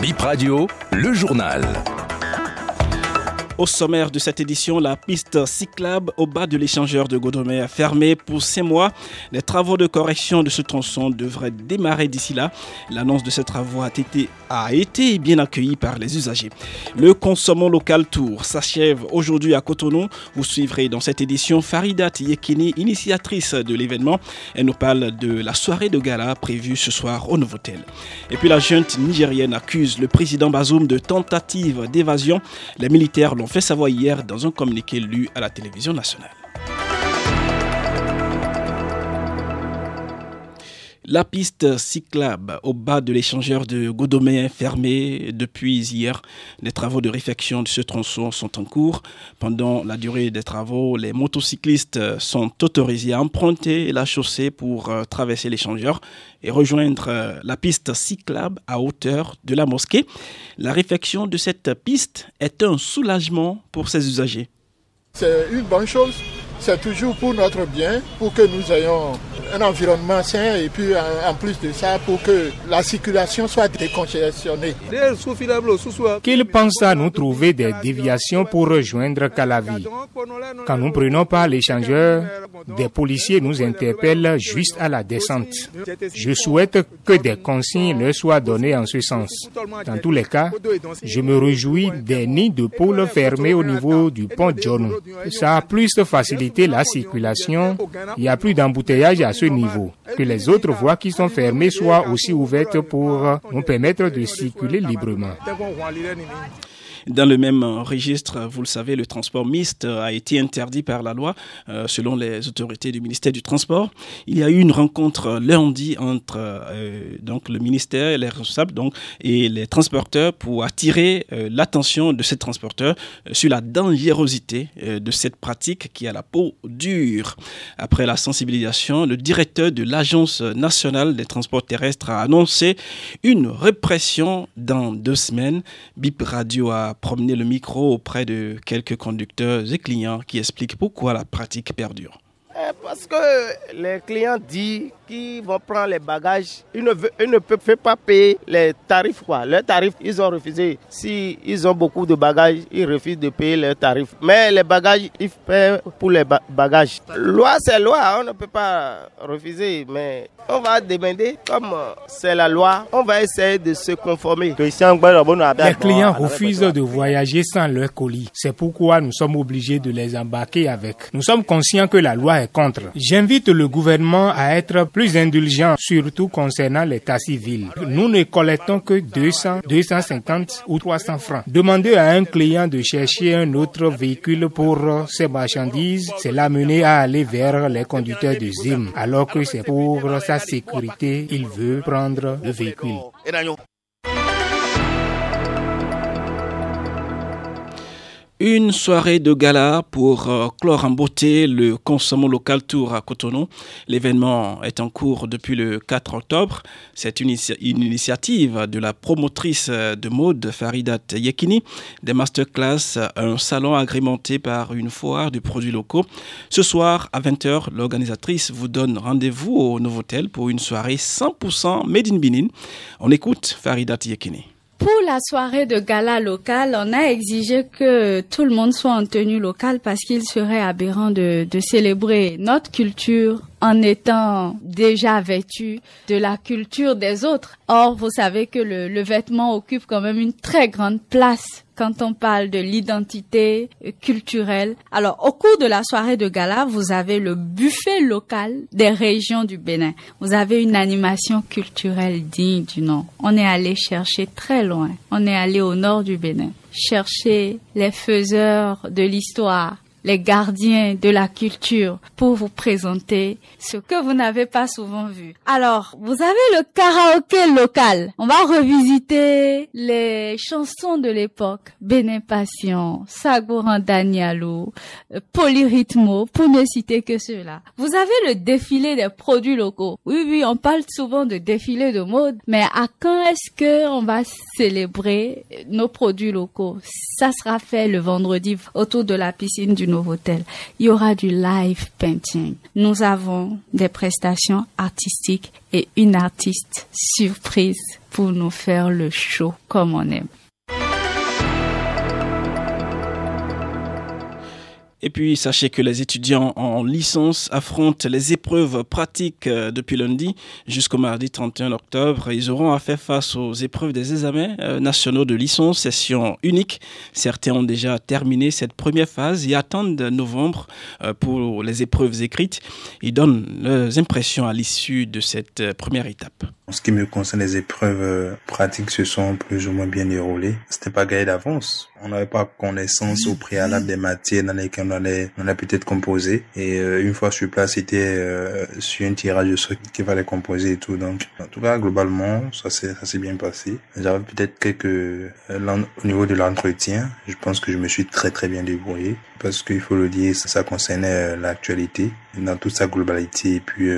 Bip Radio, le journal. Au sommaire de cette édition, la piste cyclable au bas de l'échangeur de Godomé a fermé pour six mois. Les travaux de correction de ce tronçon devraient démarrer d'ici là. L'annonce de ces travaux a été, bien accueillie par les usagers. Le Consommons local tour s'achève aujourd'hui à Cotonou. Vous suivrez dans cette édition Faridat Yekini, initiatrice de l'événement. Elle nous parle de la soirée de gala prévue ce soir au Novotel. Et puis la junte nigérienne accuse le président Bazoum de tentative d'évasion. Les militaires l'ont fait savoir hier dans un communiqué lu à la télévision nationale. La piste cyclable au bas de l'échangeur de Godomé est fermée depuis hier. Les travaux de réfection de ce tronçon sont en cours. Pendant la durée des travaux, les motocyclistes sont autorisés à emprunter la chaussée pour euh, traverser l'échangeur et rejoindre euh, la piste cyclable à hauteur de la mosquée. La réfection de cette piste est un soulagement pour ses usagers. C'est une bonne chose. C'est toujours pour notre bien, pour que nous ayons un environnement sain et puis en, plus de ça pour que la circulation soit décongestionnée. Qu'ils pensent à nous trouver des déviations pour rejoindre Calavi. Quand nous prenons pas l'échangeur, des policiers nous interpellent juste à la descente. Je souhaite que des consignes leur soient données en ce sens. Dans tous les cas, je me réjouis des nids de poules fermés au niveau du pont John. Ça a plus facilité la circulation. Il n'y a plus d'embouteillage à ce niveau. Que les autres voies qui sont fermées soient aussi ouvertes pour nous permettre de circuler librement. Dans le même registre, vous le savez, le transport mixte a été interdit par la loi euh, selon les autorités du ministère du Transport. Il y a eu une rencontre lundi entre euh, donc le ministère et les responsables donc, et les transporteurs pour attirer euh, l'attention de ces transporteurs sur la dangerosité de cette pratique qui a la peau dure. Après la sensibilisation, le directeur de l'Agence nationale des transports terrestres a annoncé une répression dans deux semaines. BIP Radio a promener le micro auprès de quelques conducteurs et clients qui expliquent pourquoi la pratique perdure. Eh, parce que les clients disent qui vont prendre les bagages, ils ne, ne peuvent pas payer les tarifs. Quoi. Les tarifs, ils ont refusé. Si ils ont beaucoup de bagages, ils refusent de payer leurs tarifs. Mais les bagages, ils paient pour les bagages. Loi, c'est loi, on ne peut pas refuser. Mais on va demander, comme c'est la loi, on va essayer de se conformer. Les clients refusent de voyager sans leur colis. C'est pourquoi nous sommes obligés de les embarquer avec. Nous sommes conscients que la loi est contre. J'invite le gouvernement à être plus indulgent, surtout concernant l'état civil. Nous ne collectons que 200, 250 ou 300 francs. Demander à un client de chercher un autre véhicule pour ses marchandises, c'est l'amener à aller vers les conducteurs de ZIM, alors que c'est pour sa sécurité, il veut prendre le véhicule. Une soirée de gala pour euh, clore en beauté le Consommons local tour à Cotonou. L'événement est en cours depuis le 4 octobre. C'est une, initiative de la promotrice de mode Faridat Yekini, des masterclass, un salon agrémenté par une foire de produits locaux. Ce soir à 20h, l'organisatrice vous donne rendez-vous au Novotel pour une soirée 100% Made in Benin. On écoute Faridat Yekini. Pour la soirée de gala locale, on a exigé que tout le monde soit en tenue locale parce qu'il serait aberrant de, célébrer notre culture en étant déjà vêtu de la culture des autres. Or, vous savez que le, le vêtement occupe quand même une très grande place quand on parle de l'identité culturelle. Alors, au cours de la soirée de gala, vous avez le buffet local des régions du Bénin. Vous avez une animation culturelle digne du nom. On est allé chercher très loin. On est allé au nord du Bénin chercher les faiseurs de l'histoire, les gardiens de la culture pour vous présenter ce que vous n'avez pas souvent vu. Alors, vous avez le karaoké local. On va revisiter les chansons de l'époque. Bénin Passion, Sagouran Danielou, Polyrhythmo, pour ne citer que ceux-là. Vous avez le défilé des produits locaux. Oui, oui, on parle souvent de défilé de mode, mais à quand est-ce que on va célébrer nos produits locaux? Ça sera fait le vendredi autour de la piscine du Novotel. Il y aura du live painting. Nous avons des prestations artistiques et une artiste surprise pour nous faire le show comme on aime. Et puis, sachez que les étudiants en licence affrontent les épreuves pratiques euh, depuis lundi jusqu'au mardi 31 octobre. Ils auront à faire face aux épreuves des examens euh, nationaux de licence, session unique. Certains ont déjà terminé cette première phase et attendent novembre euh, pour les épreuves écrites. Ils donnent leurs impressions à l'issue de cette première étape. En ce qui me concerne, les épreuves pratiques se sont plus ou moins bien déroulées. C'était pas gagné d'avance. On n'avait pas connaissance au préalable des matières dans lesquelles on allait, on a peut-être composé. Et euh, une fois sur place, c'était euh, sur un tirage de ce qu'il fallait composer et tout. Donc, en tout cas, globalement, ça s'est, ça s'est bien passé. J'avais peut-être quelques, euh, au niveau de l'entretien, je pense que je me suis très très bien débrouillé parce qu'il faut le dire, ça, concernait l'actualité dans toute sa globalité. Et puis,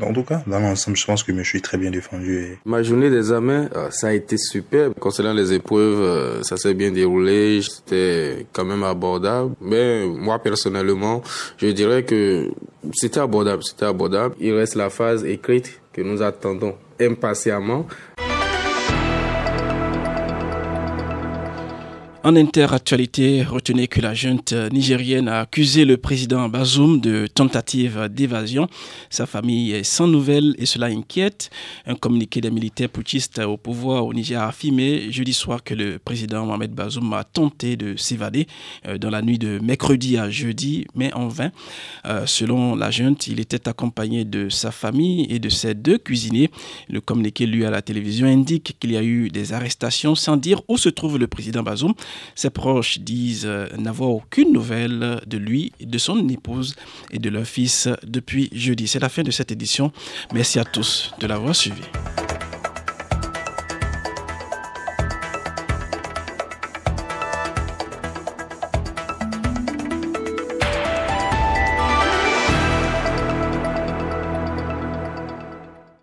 en tout cas, dans l'ensemble, je pense que je me suis très bien défendu. Ma journée d'examen, ça a été super. Concernant les épreuves, ça s'est bien déroulé. C'était quand même abordable. Mais moi, personnellement, je dirais que c'était abordable, c'était abordable. Il reste la phase écrite que nous attendons impatiemment. En interactualité, retenez que la junte nigérienne a accusé le président Bazoum de tentative d'évasion. Sa famille est sans nouvelles et cela inquiète. Un communiqué des militaires putschistes au pouvoir au Niger a affirmé jeudi soir que le président Mohamed Bazoum a tenté de s'évader euh, dans la nuit de mercredi à jeudi, mais en vain. Euh, selon la junte, il était accompagné de sa famille et de ses deux cuisiniers. Le communiqué lu à la télévision indique qu'il y a eu des arrestations sans dire où se trouve le président Bazoum. Ses proches disent euh, n'avoir aucune nouvelle de lui, de son épouse et de leur fils depuis jeudi. C'est la fin de cette édition. Merci à tous de l'avoir suivi.